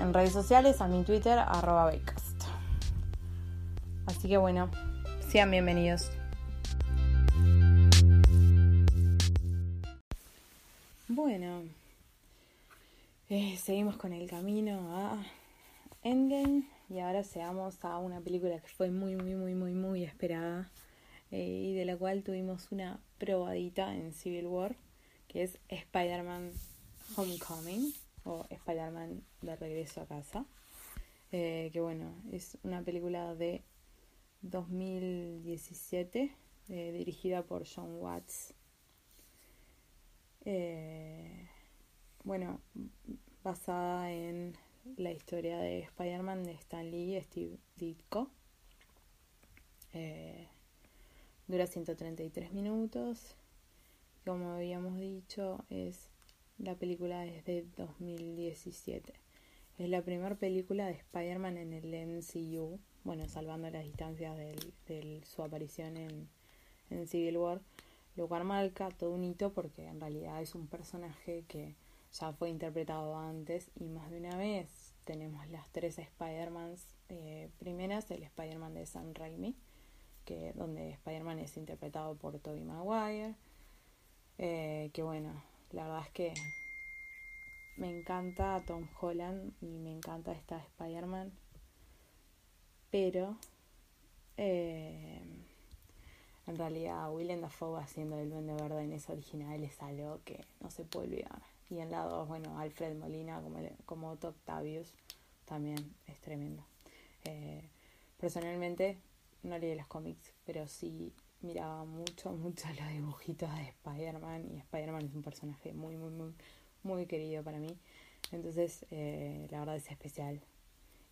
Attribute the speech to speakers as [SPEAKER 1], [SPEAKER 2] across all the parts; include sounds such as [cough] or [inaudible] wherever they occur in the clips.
[SPEAKER 1] en redes sociales, a mi Twitter, arroba Así que bueno, sean bienvenidos. Bueno, eh, seguimos con el camino a Endgame y ahora seamos a una película que fue muy, muy, muy, muy, muy esperada eh, y de la cual tuvimos una probadita en Civil War que es Spider-Man Homecoming o Spider-Man de regreso a casa. Eh, que bueno, es una película de 2017 eh, dirigida por John Watts. Eh, bueno, basada en la historia de Spider-Man de Stan Lee y Steve Ditko. dura 133 minutos como habíamos dicho, es la película desde 2017. Es la primera película de Spider-Man en el MCU, bueno, salvando las distancias de su aparición en, en Civil War, lo cual marca todo un hito porque en realidad es un personaje que ya fue interpretado antes y más de una vez tenemos las tres Spider-Mans eh, primeras, el Spider-Man de Sam Raimi, que, donde Spider-Man es interpretado por Tobey Maguire, eh, que bueno, la verdad es que me encanta Tom Holland y me encanta esta Spider-Man. Pero eh, en realidad Willem Dafoe haciendo el Duende Verde en esa original es algo que no se puede olvidar. Y en la 2, bueno, Alfred Molina como, como Otto Octavius también es tremendo. Eh, personalmente no leí los cómics, pero sí miraba mucho, mucho los dibujitos de Spider-Man y Spider-Man es un personaje muy, muy, muy, muy querido para mí. Entonces, eh, la verdad es especial.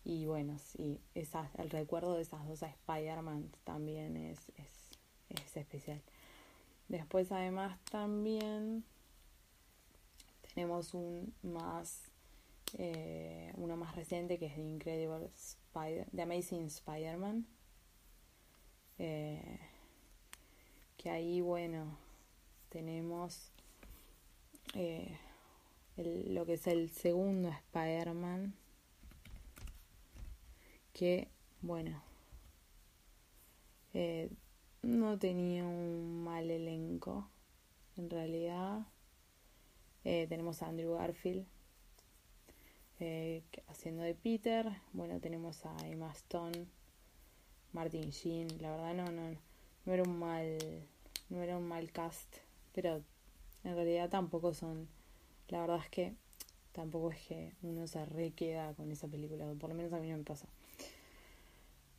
[SPEAKER 1] Y bueno, sí, esa, el recuerdo de esas dos Spider-Man también es, es, es especial. Después, además, también tenemos un más, eh, uno más reciente que es The Incredible Spider, The Amazing Spider-Man. Eh, que ahí, bueno, tenemos eh, lo que es el segundo Spider-Man, que, bueno, eh, no tenía un mal elenco, en realidad. Eh, tenemos a Andrew Garfield haciendo de Peter. Bueno, tenemos a Emma Stone, Martin Sheen. La verdad, no, no, no era un mal no era un mal cast, pero en realidad tampoco son, la verdad es que tampoco es que uno se requeda con esa película, por lo menos a mí no me pasa.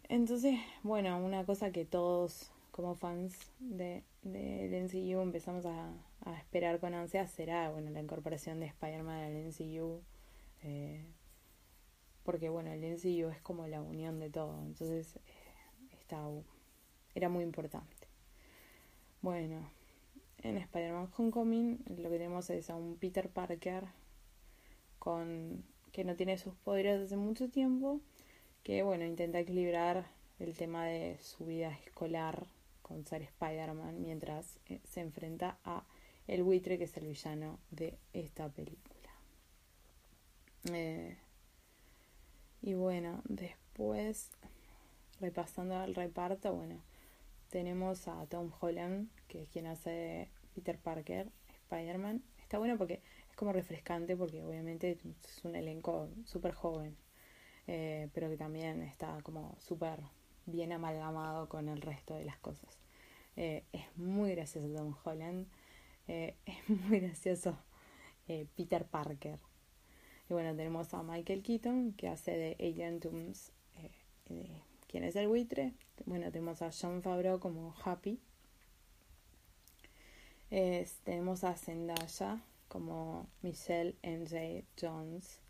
[SPEAKER 1] Entonces, bueno, una cosa que todos como fans de, de MCU empezamos a, esperar con ansia será, bueno, la incorporación de Spider-Man al MCU. Eh, porque, bueno, el MCU es como la unión de todo, entonces eh, está, era muy importante. Bueno, en Spider-Man Homecoming lo que tenemos es a un Peter Parker con que no tiene sus poderes desde mucho tiempo, que bueno, intenta equilibrar el tema de su vida escolar con ser Spider-Man mientras eh, se enfrenta a el buitre que es el villano de esta película. Eh, y bueno, después, repasando el reparto, bueno, tenemos a Tom Holland, que es quien hace Peter Parker, Spider-Man. Está bueno porque es como refrescante, porque obviamente es un elenco súper joven, eh, pero que también está como súper bien amalgamado con el resto de las cosas. Eh, es muy gracioso Tom Holland, eh, [laughs] es muy gracioso Peter Parker. Y bueno, tenemos a Michael Keaton, que hace de Agent Tooms, quien es el buitre. Bueno, tenemos a John Favreau como Happy. tenemos a Zendaya como Michelle MJ Jones.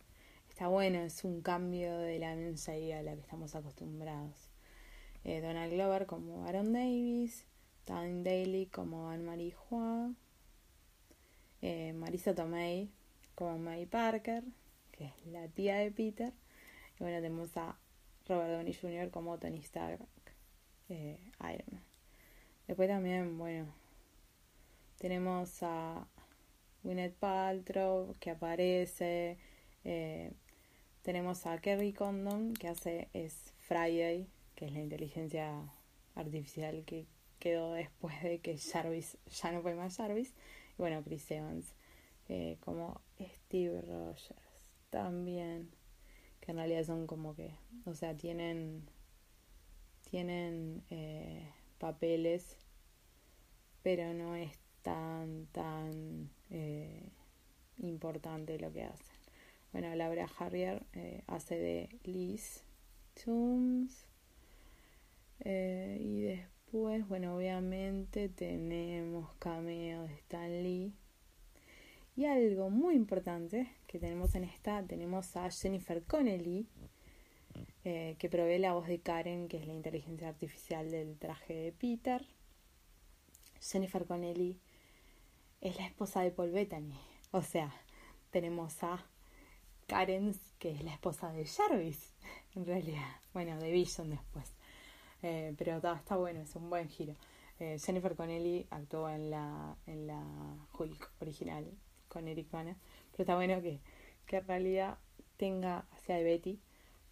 [SPEAKER 1] Está bueno, es un cambio de la MJ a la que estamos acostumbrados. Eh, Donald Glover como Aaron Davis, Time Daly como Anne-Marie Hua, eh, Marisa Tomei como May Parker, que es la tía de Peter. Y bueno, tenemos a Robert Downey Jr. como Tony Stark, eh, Iron Man. Después también, bueno, tenemos a Gwyneth Paltrow que aparece. Eh, tenemos a Kerry Condon que hace es Friday, que es la inteligencia artificial que quedó después de que Jarvis ya no fue más Jarvis. Y bueno, Chris Evans eh, como Steve Rogers también, que en realidad son como que, o sea, tienen tienen eh, papeles, pero no es tan, tan eh, importante lo que hacen. Bueno, Laura Harrier eh, hace de Liz Tooms. Eh, y después, bueno, obviamente tenemos cameo de Stan Lee. Y algo muy importante que tenemos en esta, tenemos a Jennifer Connelly, que provee la voz de Karen, que es la inteligencia artificial del traje de Peter. Jennifer Connelly es la esposa de Paul Bettany. O sea, tenemos a Karen, que es la esposa de Jarvis, en realidad. Bueno, de Vision después. Eh, pero está, bueno, es un buen giro. Eh, Jennifer Connelly actuó en la, en la Hulk original con Eric Bana. Pero está bueno que, que en realidad tenga hacia Betty.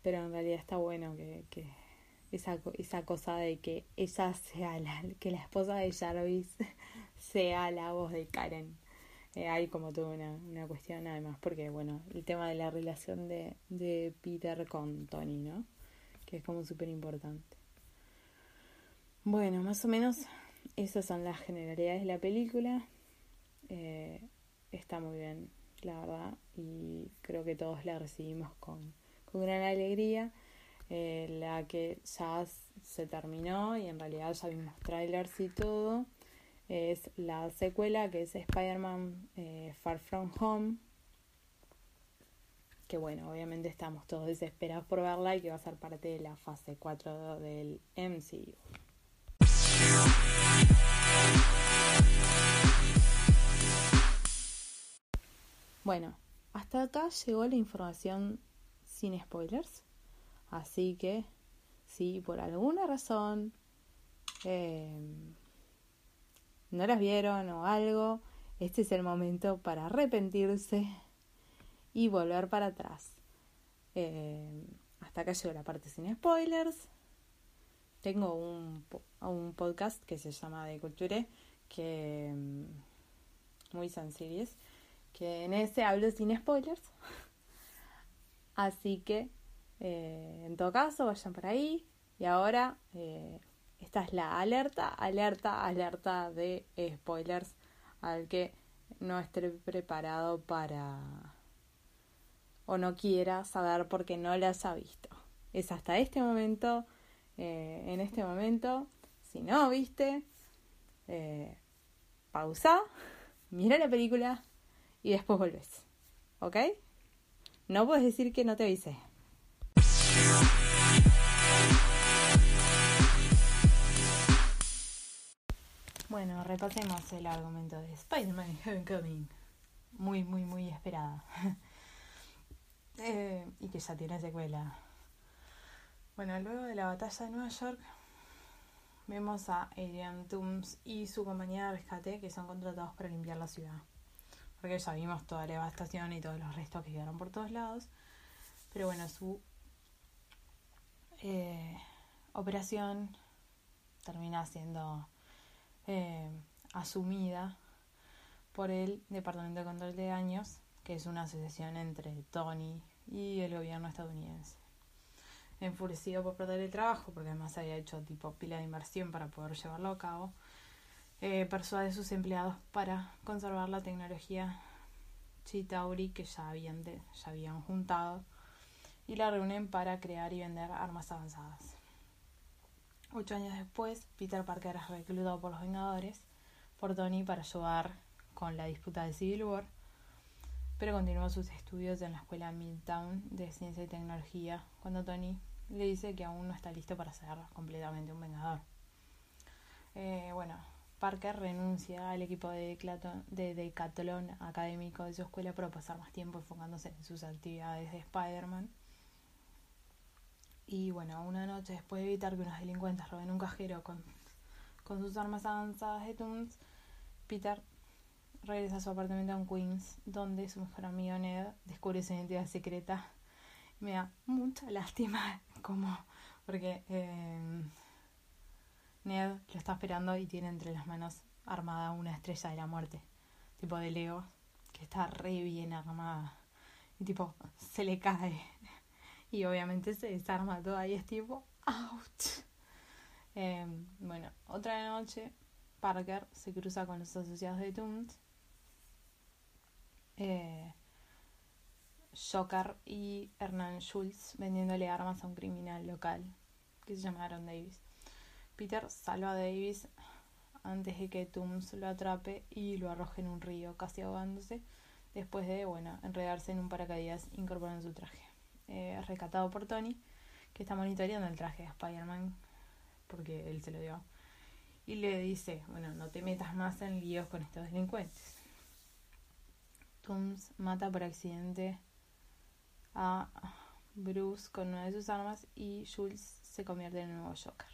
[SPEAKER 1] Pero en realidad está bueno que, que esa, esa cosa de que ella sea la, que la esposa de Jarvis [laughs] sea la voz de Karen. Eh, hay como toda una, una cuestión además, porque bueno, el tema de la relación de, de Peter con Tony, ¿no? Que es como súper importante. Bueno, más o menos esas son las generalidades de la película. Eh, está muy bien, la verdad, y creo que todos la recibimos con, con gran alegría. Eh, la que ya se terminó y en realidad ya vimos trailers y todo es la secuela que es Spider-Man eh, Far From Home. Que bueno, obviamente estamos todos desesperados por verla y que va a ser parte de la fase 4 del MCU. Bueno, hasta acá llegó la información sin spoilers. Así que, si por alguna razón eh, no las vieron o algo, este es el momento para arrepentirse y volver para atrás. Eh, hasta acá llegó la parte sin spoilers. Tengo un, un podcast que se llama De Culture, que mm, muy sencillo que en ese hablo sin spoilers. Así que, eh, en todo caso, vayan por ahí. Y ahora eh, esta es la alerta, alerta, alerta de spoilers al que no esté preparado para o no quiera saber porque no las ha visto. Es hasta este momento, eh, en este momento, si no viste, pausa, mira la película y después volvés. ¿Ok? No puedes decir que no te avisé. Bueno, repasemos el argumento de Spider-Man Homecoming. Muy, muy, muy esperada. [laughs] Eh, y que ya tiene secuela. Bueno, luego de la batalla de Nueva York, vemos a Adrian Toomes y su compañía de rescate que son contratados para limpiar la ciudad. Porque ya vimos toda la devastación y todos los restos que quedaron por todos lados. Pero bueno, su eh, operación termina siendo eh, asumida por el Departamento de Control de Daños, que es una asociación entre Tony y el gobierno estadounidense. Enfurecido por perder el trabajo, porque además había hecho tipo pila de inversión para poder llevarlo a cabo, eh, persuade a sus empleados para conservar la tecnología Chitauri que ya habían, ya habían juntado y la reúnen para crear y vender armas avanzadas. Ocho años después, Peter Parker es reclutado por los Vengadores por Tony para ayudar con la disputa de Civil War, pero continúa sus estudios en la escuela Midtown de Ciencia y Tecnología cuando Tony le dice que aún no está listo para ser completamente un Vengador. Eh, bueno, Parker renuncia al equipo de, de Decathlon académico de su escuela para pasar más tiempo enfocándose en sus actividades de Spider-Man y bueno, una noche después de evitar que unos delincuentes roben un cajero con, con sus armas avanzadas de Toons, Peter regresa a su apartamento en Queens, donde su mejor amigo Ned descubre su identidad secreta. Me da mucha lástima, [laughs] como porque eh, Ned lo está esperando y tiene entre las manos armada una estrella de la muerte, tipo de Leo, que está re bien armada. Y tipo, se le cae. Y obviamente se desarma todo ahí es tipo out em, bueno otra noche Parker se cruza con los asociados de Tooms eh, Joker y Hernán Schultz vendiéndole armas a un criminal local que se llama Aaron Davis Peter salva a Davis antes de que Tooms lo atrape y lo arroje en un río casi ahogándose después de bueno enredarse en un paracaídas incorporando su traje eh, rescatado por Tony, que está monitoreando el traje de Spider-Man, porque él se lo dio. Y le dice, bueno, no te metas más en líos con estos delincuentes. Tooms mata por accidente a Bruce con una de sus armas y Jules se convierte en el nuevo Joker.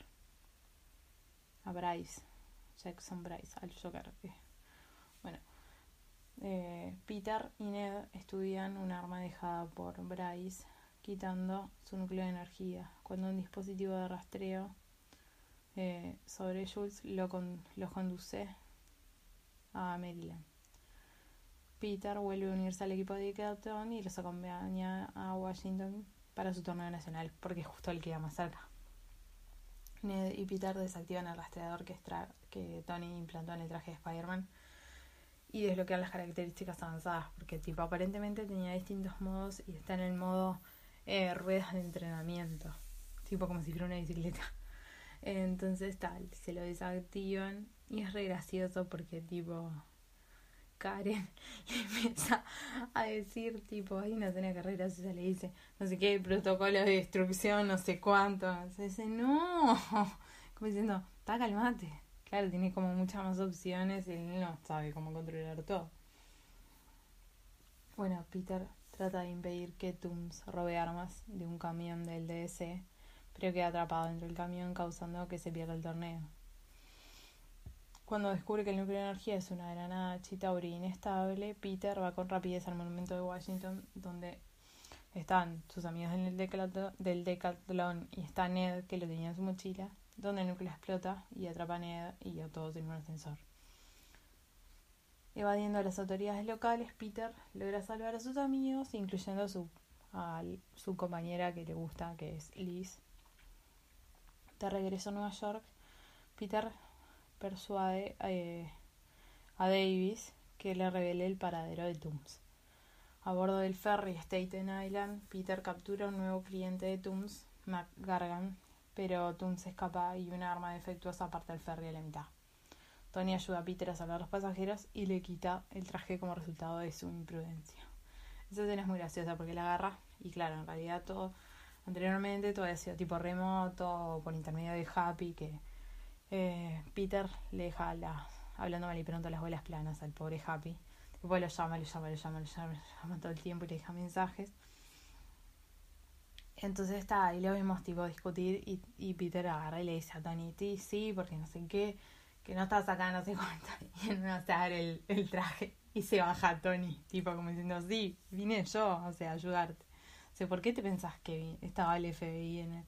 [SPEAKER 1] A Bryce, Jackson Bryce, al Joker. Bueno, eh, Peter y Ned estudian un arma dejada por Bryce quitando su núcleo de energía. Cuando un dispositivo de rastreo eh, sobre Jules lo, conduce a Maryland. Peter vuelve a unirse al equipo de Decathlon y los acompaña a Washington para su torneo nacional, porque es justo el que más cerca. Y Peter desactivan el rastreador que, que Tony implantó en el traje de Spider-Man y desbloquean las características avanzadas, porque tipo aparentemente tenía distintos modos y está en el modo eh, ruedas de entrenamiento, tipo como si fuera una bicicleta. [laughs] Entonces tal, se lo desactivan y es re gracioso porque tipo Karen [laughs] le empieza a decir tipo, hay una escena que re graciosa le dice, no sé qué, protocolo de destrucción, no sé cuánto. Entonces dice, no, [laughs] como diciendo, está calmate. Claro, tiene como muchas más opciones y él no sabe cómo controlar todo. Bueno, Peter trata de impedir que Tooms robe armas de un camión del DS, pero queda atrapado dentro del camión causando que se pierda el torneo. Cuando descubre que el núcleo de energía es una granada Chitauri inestable, Peter va con rapidez al monumento de Washington donde están sus amigos del Decathlon, del Decathlon y está Ned que lo tenía en su mochila, donde el núcleo explota y atrapa a Ned y a todos en un ascensor. Evadiendo a las autoridades locales, Peter logra salvar a sus amigos, incluyendo a su, a su compañera que le gusta, que es Liz. De regreso a Nueva York, Peter persuade eh, a Davis que le revele el paradero de Tooms. A bordo del ferry Staten Island, Peter captura un nuevo cliente de Tooms, McGargan, pero Tooms escapa y una arma defectuosa parte el ferry a la mitad. Tony ayuda a Peter a salvar a los pasajeros y le quita el traje como resultado de su imprudencia. Esa escena es muy graciosa porque la agarra y claro, en realidad todo anteriormente todo había sido tipo remoto por intermedio de Happy que eh, Peter le deja la, hablando mal y pronto las bolas planas al pobre Happy. Después lo llama, lo llama, lo llama, lo llama, todo el tiempo y le deja mensajes. Entonces está ahí lo vemos tipo discutir y, y Peter agarra y le dice a Tony, sí, porque no sé qué, que no estás acá, no sé cuánto. [laughs] Y no hace dar el, el traje y se baja Tony, tipo como diciendo, sí, vine yo, o sea, ayudarte. O sea, ¿por qué te pensás que estaba el FBI en el,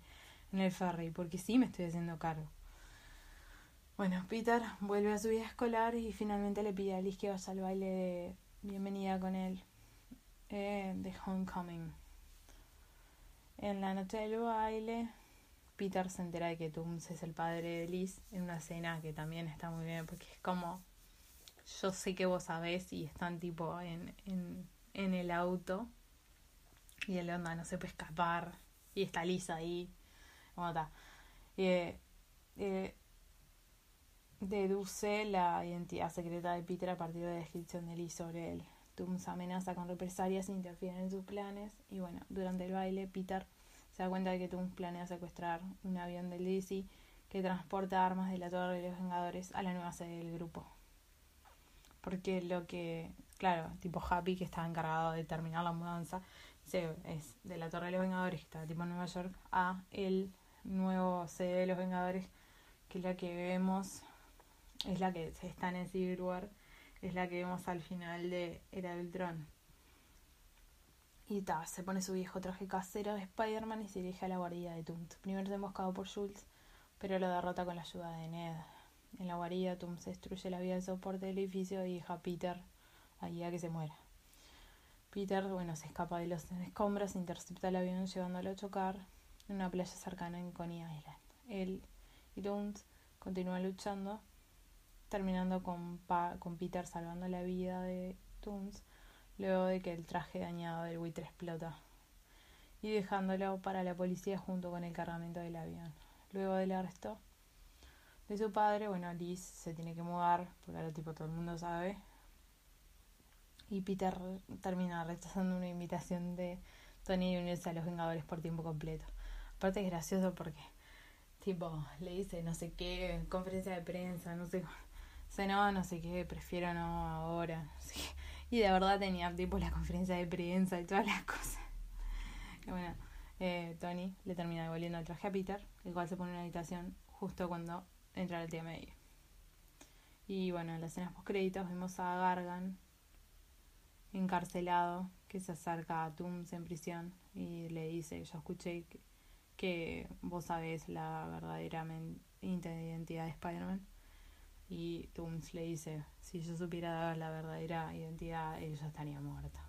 [SPEAKER 1] en el ferry? Porque sí me estoy haciendo cargo. Bueno, Peter vuelve a su vida escolar y finalmente le pide a Liz que vaya al baile de bienvenida con él eh, de Homecoming. En la noche del baile, Peter se entera de que Tooms es el padre de Liz en una escena que también está muy bien porque es como yo sé que vos sabés y están tipo en, en, en el auto y el onda no se puede escapar y está Liz ahí. ¿Cómo está? Eh, eh, deduce la identidad secreta de Peter a partir de la descripción de Liz sobre él. Tooms amenaza con represalias e interfiere en sus planes. Y bueno, durante el baile, Peter se da cuenta de que Tooms planea secuestrar un avión del DC que transporta armas de la Torre de los Vengadores a la nueva sede del grupo. Porque lo que, claro, tipo Happy, que está encargado de terminar la mudanza, es de la Torre de los Vengadores, que está tipo en Nueva York, a el nuevo sede de los Vengadores, que es la que vemos es la que está en el Civil War, es la que vemos al final de Era del Tron. Y ta, se pone su viejo traje casero de Spider-Man y se dirige a la guarida de Tumt. Primero es emboscado por Jules, pero lo derrota con la ayuda de Ned. En la guarida, se destruye la vía de soporte del edificio y deja a Peter ahí a que se muera. Peter, bueno, se escapa de los escombros, intercepta el avión llevándolo a chocar en una playa cercana en Coney Island. Él y Tumt continúan luchando terminando con, con Peter salvando la vida de Toons luego de que el traje dañado del buitre explota y dejándolo para la policía junto con el cargamento del avión. Luego del arresto de su padre, bueno, Liz se tiene que mudar, porque ahora tipo todo el mundo sabe. Y Peter termina rechazando una invitación de Tony de unirse a los Vengadores por tiempo completo. Aparte es gracioso porque tipo le dice no sé qué, conferencia de prensa, no sé sé no, no sé qué, prefiero no ahora. [laughs] Y de verdad tenía tipo la conferencia de prensa y todas las [laughs] cosas. Bueno, eh, Tony le termina devolviendo el traje a Peter, el cual se pone en la habitación justo cuando entra el tía. Y bueno, en las escenas post créditos vemos a Gargan encarcelado que se acerca a Tooms en prisión y le dice, yo escuché que, que vos sabés la verdadera identidad de Spider-Man y Tooms le dice, si yo supiera la verdadera identidad, ella estaría muerta.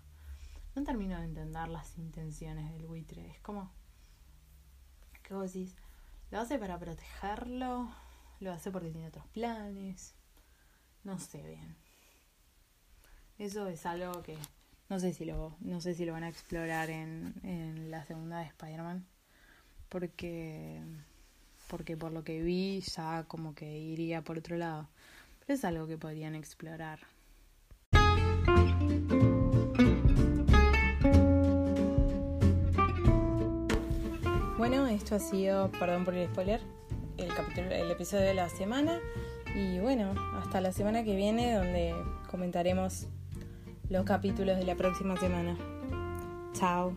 [SPEAKER 1] No termino de entender las intenciones del buitre. Es como, ¿qué vos decís? ¿Lo hace para protegerlo? ¿Lo hace porque tiene otros planes? No sé bien. Eso es algo que no sé si lo, no sé si lo van a explorar en, en la segunda de Spider-Man. Porque porque por lo que vi ya como que iría por otro lado. Pero es algo que podrían explorar. Bueno, esto ha sido, perdón por el spoiler, el, capítulo, el episodio de la semana. Y bueno, hasta la semana que viene donde comentaremos los capítulos de la próxima semana. Chao.